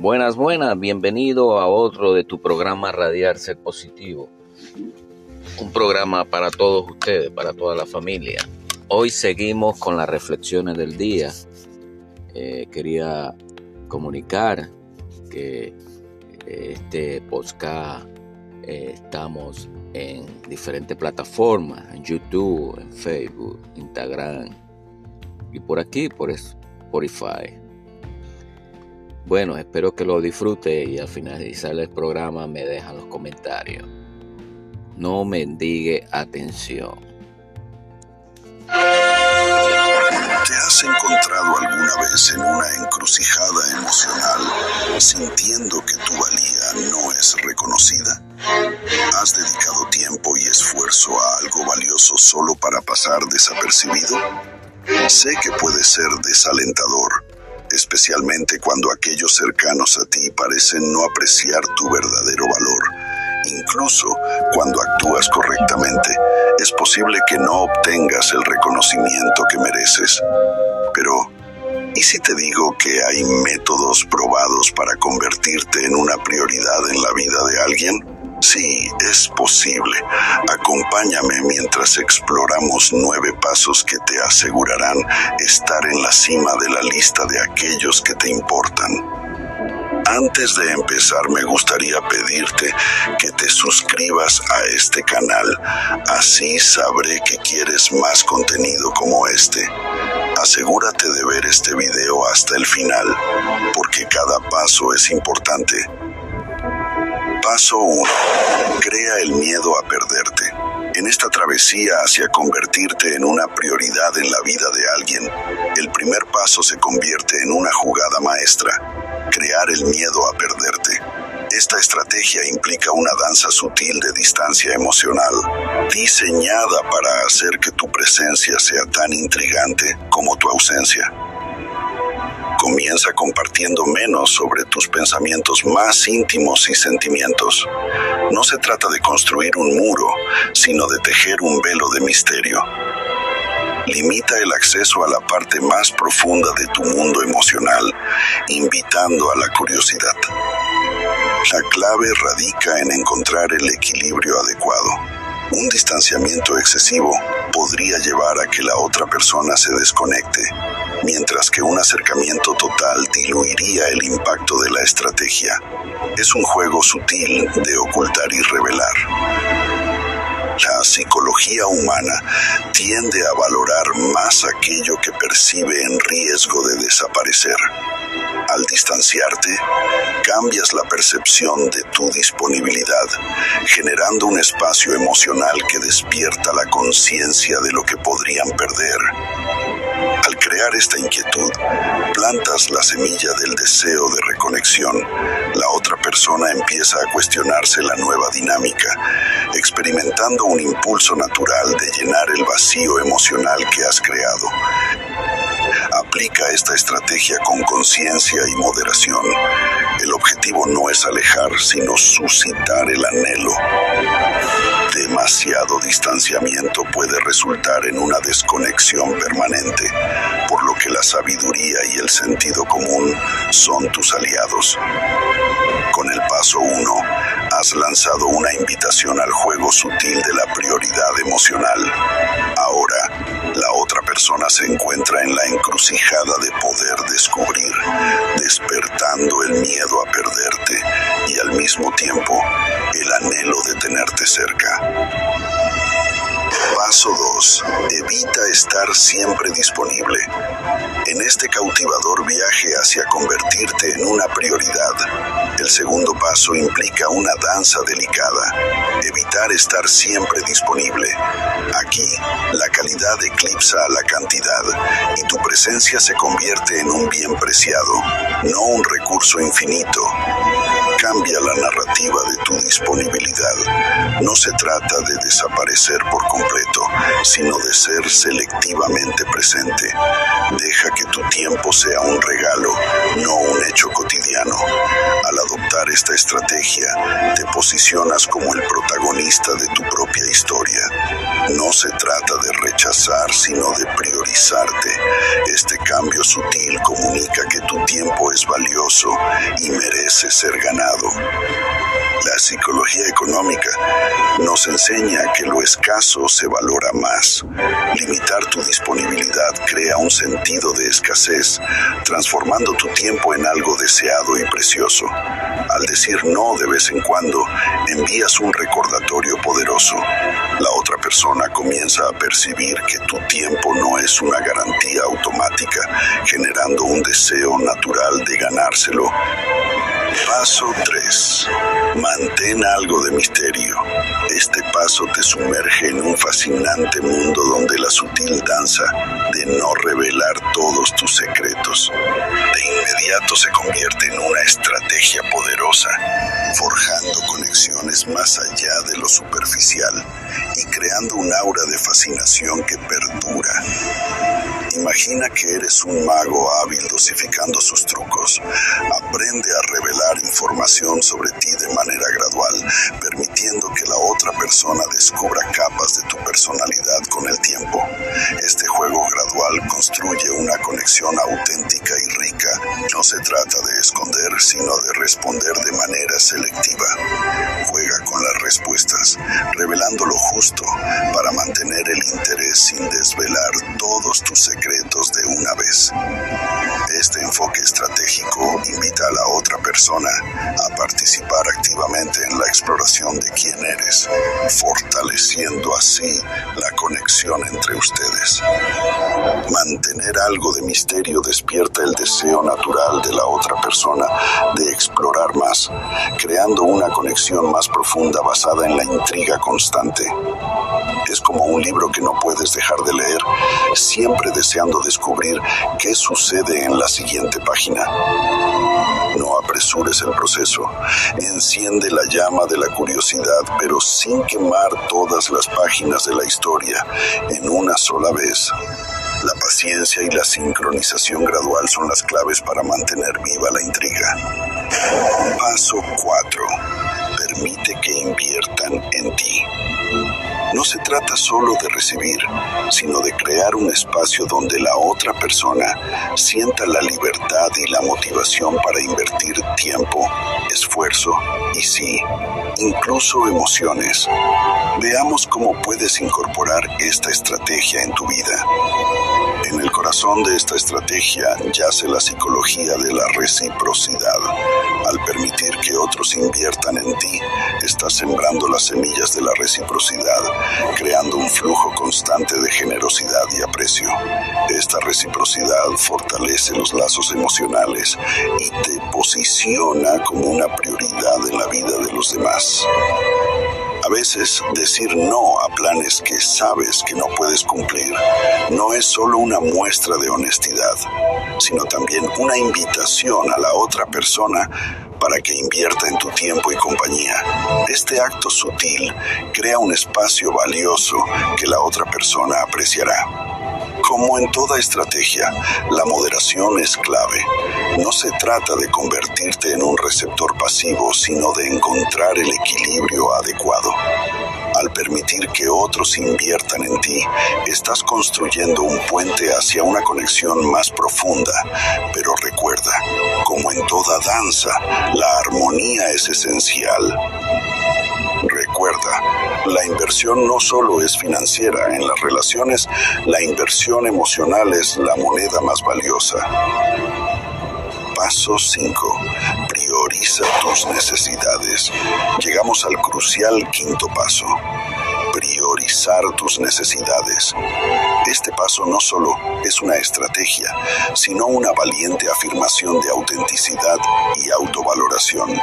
Buenas, buenas, bienvenido a otro de tu programa Radiar Ser Positivo. Un programa para todos ustedes, para toda la familia. Hoy seguimos con las reflexiones del día. Eh, quería comunicar que eh, este podcast eh, estamos en diferentes plataformas, en YouTube, en Facebook, Instagram y por aquí, por Spotify. Bueno, espero que lo disfrute y al finalizar el programa me dejan los comentarios. No mendigue atención. ¿Te has encontrado alguna vez en una encrucijada emocional sintiendo que tu valía no es reconocida? ¿Has dedicado tiempo y esfuerzo a algo valioso solo para pasar desapercibido? Sé que puede ser desalentador especialmente cuando aquellos cercanos a ti parecen no apreciar tu verdadero valor. Incluso cuando actúas correctamente, es posible que no obtengas el reconocimiento que mereces. Pero, ¿y si te digo que hay métodos probados para convertirte en una prioridad en la vida de alguien? Sí, es posible. Acompáñame mientras exploramos nueve pasos que te asegurarán estar en la cima de la lista de aquellos que te importan. Antes de empezar me gustaría pedirte que te suscribas a este canal, así sabré que quieres más contenido como este. Asegúrate de ver este video hasta el final, porque cada paso es importante. Paso 1. Crea el miedo a perderte. En esta travesía hacia convertirte en una prioridad en la vida de alguien, el primer paso se convierte en una jugada maestra. Crear el miedo a perderte. Esta estrategia implica una danza sutil de distancia emocional, diseñada para hacer que tu presencia sea tan intrigante como tu ausencia. Comienza compartiendo menos sobre tus pensamientos más íntimos y sentimientos. No se trata de construir un muro, sino de tejer un velo de misterio. Limita el acceso a la parte más profunda de tu mundo emocional, invitando a la curiosidad. La clave radica en encontrar el equilibrio adecuado. Un distanciamiento excesivo podría llevar a que la otra persona se desconecte mientras que un acercamiento total diluiría el impacto de la estrategia. Es un juego sutil de ocultar y revelar. La psicología humana tiende a valorar más aquello que percibe en riesgo de desaparecer. Al distanciarte, cambias la percepción de tu disponibilidad, generando un espacio emocional que despierta la conciencia de lo que podrían perder. Al crear esta inquietud, plantas la semilla del deseo de reconexión. La otra persona empieza a cuestionarse la nueva dinámica, experimentando un impulso natural de llenar el vacío emocional que has creado. Aplica esta estrategia con conciencia y moderación. El objetivo no es alejar, sino suscitar el anhelo. Demasiado distanciamiento puede resultar en una desconexión permanente, por lo que la sabiduría y el sentido común son tus aliados. Con el paso 1, has lanzado una invitación al juego sutil de la prioridad emocional. Persona se encuentra en la encrucijada de poder descubrir, despertando el miedo a perderte y al mismo tiempo el anhelo de tenerte cerca. Paso 2. Evita estar siempre disponible. En este cautivador viaje hacia convertirte en una prioridad, el segundo paso implica una danza delicada. Evitar estar siempre disponible. Aquí, la calidad eclipsa a la cantidad y tu presencia se convierte en un bien preciado, no un recurso infinito. Cambia la narrativa de tu disponibilidad. No se trata de desaparecer por completo, sino de ser selectivamente presente. Deja que tu tiempo sea un regalo, no un hecho cotidiano. Al adoptar esta estrategia, te posicionas como el protagonista de tu propia historia. No se trata de rechazar, sino de priorizarte. Este cambio sutil comunica que tu tiempo es valioso y merece ser ganado. La psicología económica nos enseña que lo escaso se valora más. Limitar tu disponibilidad crea un sentido de escasez, transformando tu tiempo en algo deseado y precioso. Al decir no de vez en cuando, envías un recordatorio poderoso. La otra persona comienza a percibir que tu tiempo no es una garantía automática, generando un deseo natural de ganárselo. Paso 3. Mantén algo de misterio. Este paso te sumerge en un fascinante mundo donde la sutil danza de no revelar todos tus secretos de inmediato se convierte en una estrategia poderosa, forjando conexiones más allá de lo superficial y creando un aura de fascinación que perdura. Imagina que eres un mago hábil dosificando sus trucos. Aprende a revelar información sobre ti de manera gradual, permitiendo que la otra persona descubra capas de tu personalidad con el tiempo. Este juego gradual construye una conexión auténtica y rica. No se trata de esconder, sino de responder de manera selectiva. Juega con las respuestas, revelando lo justo para mantener el interés sin desvelar todos tus secretos de una vez. Este enfoque estratégico invita a la otra persona a participar activamente en la exploración de quién eres, fortaleciendo así la conexión entre ustedes. Mantener algo de misterio despierta el deseo natural de la otra persona de explorar más, creando una conexión más profunda basada en la intriga constante. Es como un libro que no puedes dejar de leer, siempre descubrir qué sucede en la siguiente página. No apresures el proceso, enciende la llama de la curiosidad, pero sin quemar todas las páginas de la historia en una sola vez. La paciencia y la sincronización gradual son las claves para mantener viva la intriga. Paso 4. Permite que inviertan en ti. No se trata solo de recibir, sino de crear un espacio donde la otra persona sienta la libertad y la motivación para invertir tiempo, esfuerzo y sí, incluso emociones. Veamos cómo puedes incorporar esta estrategia en tu vida. En el corazón de esta estrategia yace la psicología de la reciprocidad. Al permitir que otros inviertan en ti, estás sembrando las semillas de la reciprocidad, creando un flujo constante de generosidad y aprecio. Esta reciprocidad fortalece los lazos emocionales y te posiciona como una prioridad en la vida de los demás. A veces decir no planes que sabes que no puedes cumplir no es solo una muestra de honestidad, sino también una invitación a la otra persona para que invierta en tu tiempo y compañía. Este acto sutil crea un espacio valioso que la otra persona apreciará. Como en toda estrategia, la moderación es clave. No se trata de convertirte en un receptor pasivo, sino de encontrar el equilibrio adecuado. Que otros inviertan en ti, estás construyendo un puente hacia una conexión más profunda. Pero recuerda, como en toda danza, la armonía es esencial. Recuerda, la inversión no solo es financiera, en las relaciones la inversión emocional es la moneda más valiosa. Paso 5. Prioriza tus necesidades. Llegamos al crucial quinto paso. Priorizar tus necesidades. Este paso no solo es una estrategia, sino una valiente afirmación de autenticidad y autovaloración.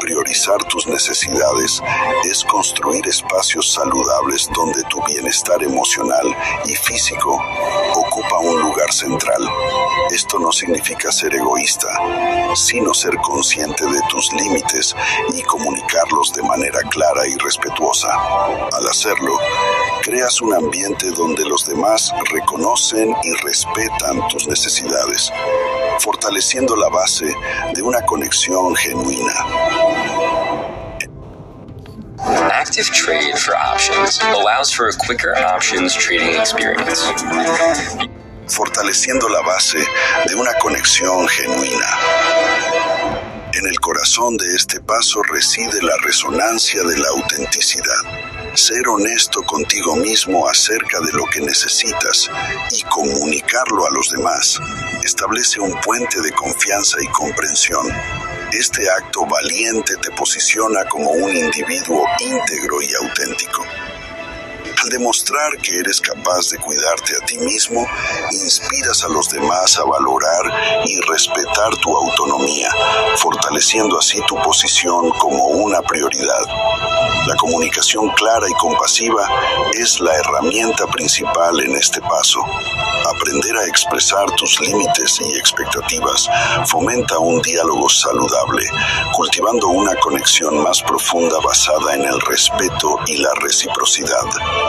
Priorizar tus necesidades es construir espacios saludables donde tu bienestar emocional y físico ocupa un lugar central. Esto no significa ser egoísta, sino ser consciente de tus límites y comunicarlos de manera clara y respetuosa. Al hacerlo, creas un ambiente donde los demás reconocen y respetan tus necesidades, fortaleciendo la base de una conexión genuina. Active Trade for Options allows for a quicker options trading experience. Fortaleciendo la base de una conexión genuina. En el corazón de este paso reside la resonancia de la autenticidad. Ser honesto contigo mismo acerca de lo que necesitas y comunicarlo a los demás establece un puente de confianza y comprensión este acto valiente te posiciona como un individuo íntegro y auténtico. Al demostrar que eres capaz de cuidarte a ti mismo, inspiras a los demás a valorar y respetar tu autonomía, fortaleciendo así tu posición como una prioridad. La comunicación clara y compasiva es la herramienta principal en este paso. Aprender a expresar tus límites y expectativas fomenta un diálogo saludable, cultivando una conexión más profunda basada en el respeto y la reciprocidad.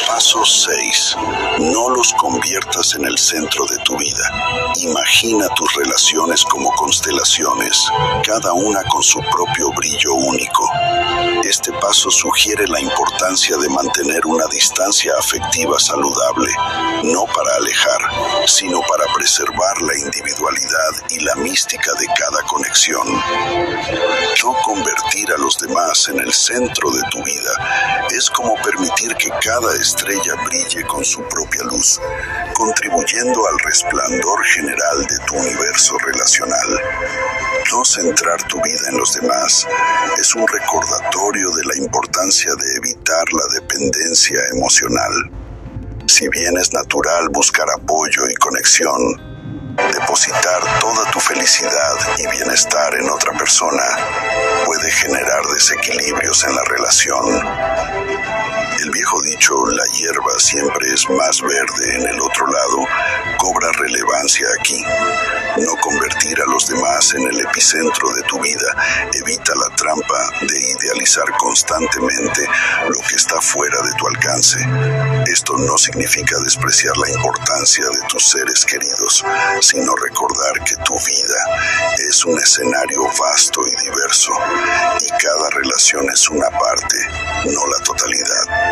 Paso 6. No los conviertas en el centro de tu vida. Imagina tus relaciones como constelaciones, cada una con su propio brillo único. Este paso sugiere la importancia de mantener una distancia afectiva saludable, no para alejar, sino para preservar la individualidad y la mística de cada conexión. No convertir a los demás en el centro de tu vida es como permitir que cada estrella brille con su propia luz, contribuyendo al resplandor general de tu universo relacional. No centrar tu vida en los demás es un recordatorio de la importancia de evitar la dependencia emocional. Si bien es natural buscar apoyo y conexión, Depositar toda tu felicidad y bienestar en otra persona puede generar desequilibrios en la relación. El viejo dicho, la hierba siempre es más verde en el otro lado, cobra relevancia aquí. No convertir a los demás en el epicentro de tu vida evita la trampa de idealizar constantemente lo que está fuera de tu alcance. Esto no significa despreciar la importancia de tus seres queridos, sino recordar que tu vida es un escenario vasto y diverso y cada relación es una parte, no la totalidad.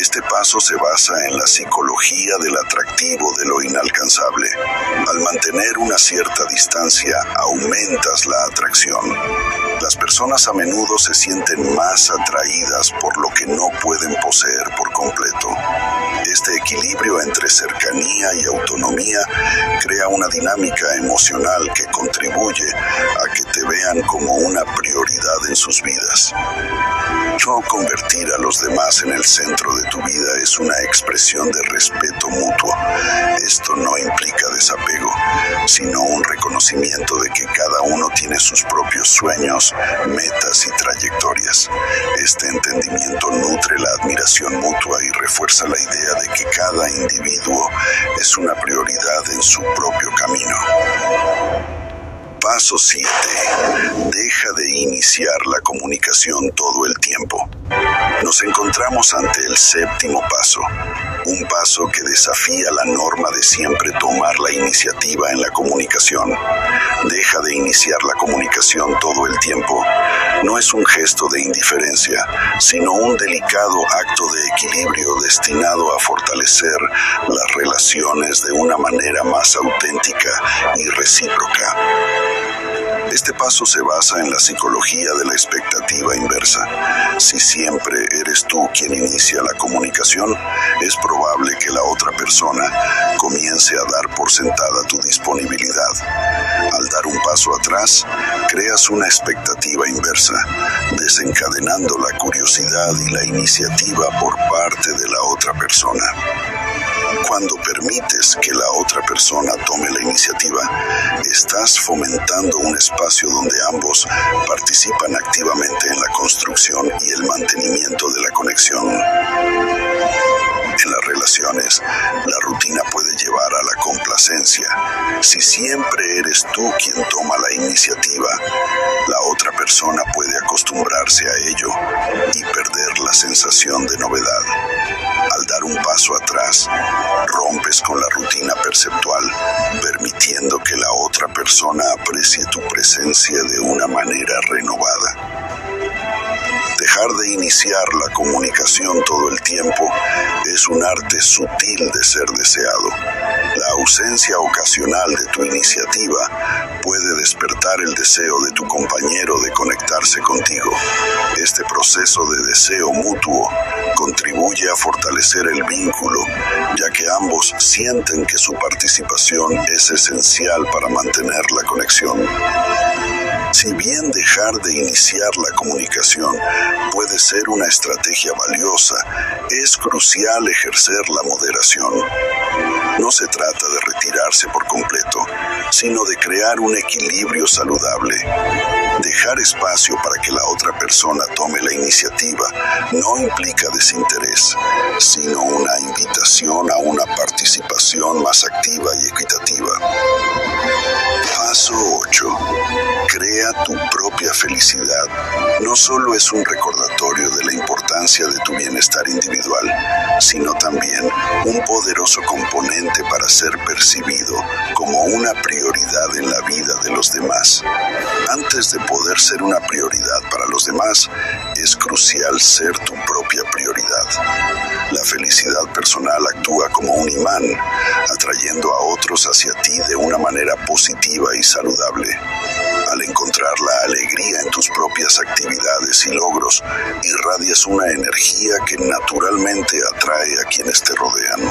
Este paso se basa en la psicología del atractivo de lo inalcanzable. Al mantener una cierta distancia, aumentas la atracción. Las personas a menudo se sienten más atraídas por lo que no pueden poseer por completo. Este equilibrio entre cercanía y autonomía crea una dinámica emocional que contribuye a que te vean como una prioridad en sus vidas. No convertir a los demás en el centro de tu vida es una expresión de respeto mutuo. Esto no implica desapego, sino un reconocimiento de que cada uno tiene sus propios sueños, metas y trayectorias. Este entendimiento nutre la admiración mutua y refuerza la idea de que cada individuo es una prioridad en su propio camino. Paso 7. Deja de iniciar la comunicación todo el tiempo. Nos encontramos ante el séptimo paso, un paso que desafía la norma de siempre tomar la iniciativa en la comunicación. Deja de iniciar la comunicación todo el tiempo. No es un gesto de indiferencia, sino un delicado acto de equilibrio destinado a fortalecer las relaciones de una manera más auténtica y recíproca. Este paso se basa en la psicología de la expectativa inversa. Si siempre eres tú quien inicia la comunicación, es probable que la otra persona comience a dar por sentada tu disponibilidad. Al dar un paso atrás, creas una expectativa inversa, desencadenando la curiosidad y la iniciativa por parte de la otra persona. Cuando permites que la otra persona tome la iniciativa, estás fomentando un espacio donde ambos participan activamente en la construcción y el mantenimiento de la conexión. En las relaciones, la rutina puede llevar a la complacencia, si siempre eres tú quien toma la iniciativa, la otra persona puede acostumbrarse a ello y perder la sensación de novedad. Al dar un paso atrás, rompes con la rutina perceptual, permitiendo que la otra persona aprecie tu presencia de una manera renovada. Dejar de iniciar la comunicación todo el tiempo es un arte sutil de ser deseado. La ausencia ocasional de tu iniciativa puede despertar el deseo de tu compañero de conectarse contigo. Este proceso de deseo mutuo contribuye a fortalecer el vínculo, ya que ambos sienten que su participación es esencial para mantener la conexión. Si bien dejar de iniciar la comunicación puede ser una estrategia valiosa, es crucial ejercer la moderación. No se trata de retirarse por completo, sino de crear un equilibrio saludable. Dejar espacio para que la otra persona tome la iniciativa no implica desinterés, sino una invitación a una participación más activa y equitativa. Paso 8. Crea tu propia felicidad. No solo es un recordatorio de la importancia de tu bienestar individual, sino también un poderoso componente para ser percibido como una prioridad en la vida de los demás. Antes de poder ser una prioridad para los demás, es crucial ser tu propia prioridad. La felicidad personal actúa como un imán, atrayendo a otros hacia ti de una manera positiva y saludable. Al encontrar la alegría en tus propias actividades y logros, irradias una energía que naturalmente atrae a quienes te rodean.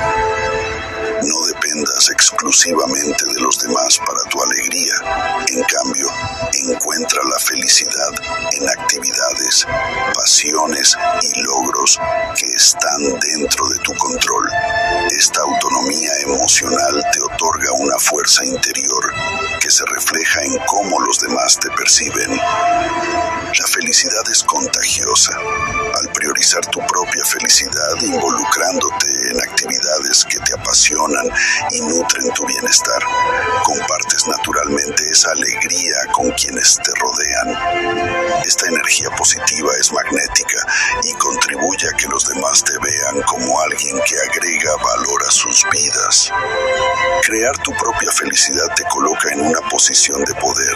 No dependas exclusivamente de los demás para tu alegría. En cambio, encuentra la felicidad en actividades, pasiones y logros que están dentro de tu control. Esta autonomía emocional te otorga una fuerza interior se refleja en cómo los demás te perciben. La felicidad es contagiosa. Al priorizar tu propia felicidad involucrándote en actividades que te apasionan y nutren tu bienestar, compartes naturalmente esa alegría con quienes te rodean. Esta energía positiva es magnética y contribuye a que los demás te vean como alguien que agrega valor a sus vidas. Crear tu propia felicidad te coloca en una posición de poder.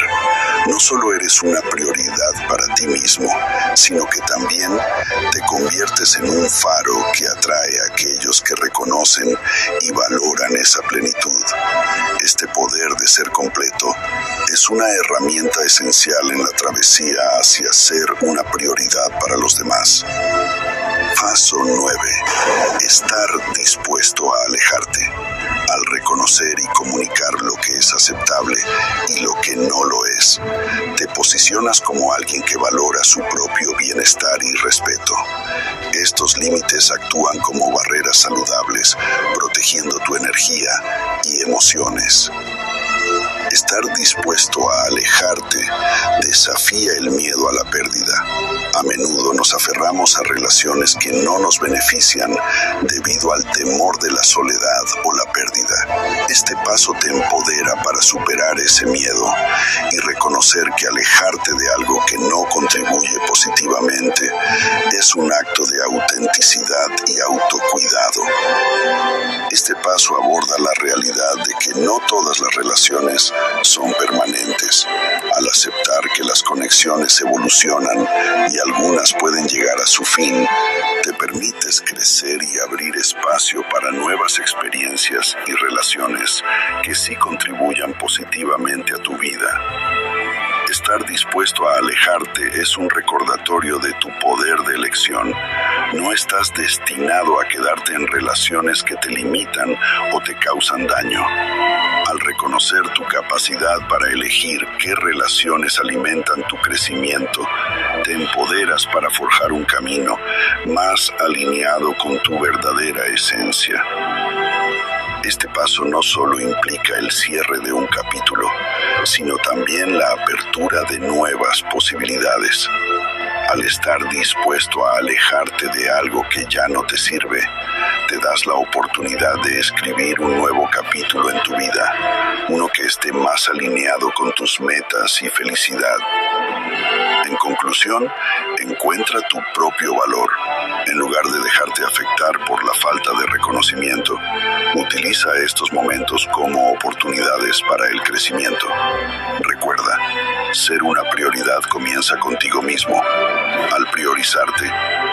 No solo eres una prioridad para ti mismo, sino que también te conviertes en un faro que atrae a aquellos que reconocen y valoran esa plenitud. Este poder de ser completo es una herramienta esencial en la travesía hacia ser una prioridad para los demás. Paso 9. Estar dispuesto a alejarte. Al reconocer y comunicar lo que es aceptable y lo que no lo es, te posicionas como alguien que valora su propio bienestar y respeto. Estos límites actúan como barreras saludables, protegiendo tu energía y emociones. Estar dispuesto a alejarte desafía el miedo a la pérdida. A menudo nos aferramos a relaciones que no nos benefician debido al temor de la soledad o la pérdida. Este paso te empodera para superar ese miedo y reconocer que alejarte de algo que no contribuye positivamente es un acto de autenticidad y autocuidado. Este paso aborda la realidad de que no todas las relaciones son permanentes. Al aceptar que las conexiones evolucionan y algunas pueden llegar a su fin, te permites crecer y abrir espacio para nuevas experiencias y relaciones que sí contribuyan positivamente a tu vida. Estar dispuesto a alejarte es un recordatorio de tu poder de elección. No estás destinado a quedarte en relaciones que te limitan o te causan daño. Reconocer tu capacidad para elegir qué relaciones alimentan tu crecimiento, te empoderas para forjar un camino más alineado con tu verdadera esencia. Este paso no solo implica el cierre de un capítulo, sino también la apertura de nuevas posibilidades. Al estar dispuesto a alejarte de algo que ya no te sirve, te das la oportunidad de escribir un nuevo capítulo en tu vida, uno que esté más alineado con tus metas y felicidad. En conclusión, encuentra tu propio valor. En lugar de dejarte afectar por la falta de reconocimiento, utiliza estos momentos como oportunidades para el crecimiento. Recuerda, ser una prioridad comienza contigo mismo. Al priorizarte,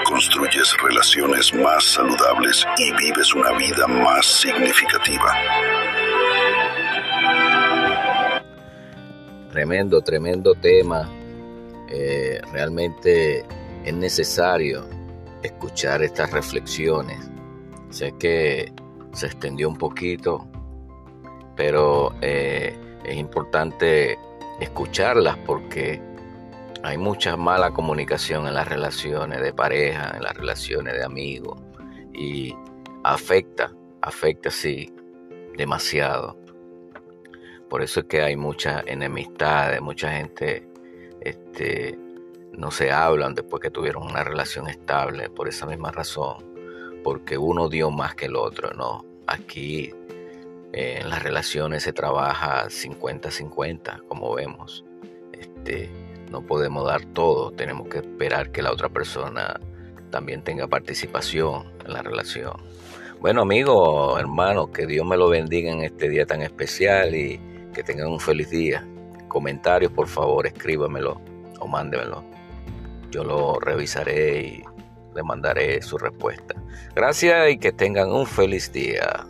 construyes relaciones más saludables y vives una vida más significativa. Tremendo, tremendo tema. Eh, realmente es necesario escuchar estas reflexiones. Sé que se extendió un poquito, pero eh, es importante escucharlas porque hay mucha mala comunicación en las relaciones de pareja, en las relaciones de amigos y afecta, afecta sí, demasiado. Por eso es que hay mucha enemistad, mucha gente este, no se hablan después que tuvieron una relación estable, por esa misma razón, porque uno dio más que el otro, ¿no? Aquí eh, en las relaciones se trabaja 50-50, como vemos. Este, no podemos dar todo, tenemos que esperar que la otra persona también tenga participación en la relación. Bueno amigos, hermanos, que Dios me lo bendiga en este día tan especial y que tengan un feliz día. Comentarios, por favor, escríbamelo o mándemelo. Yo lo revisaré y le mandaré su respuesta. Gracias y que tengan un feliz día.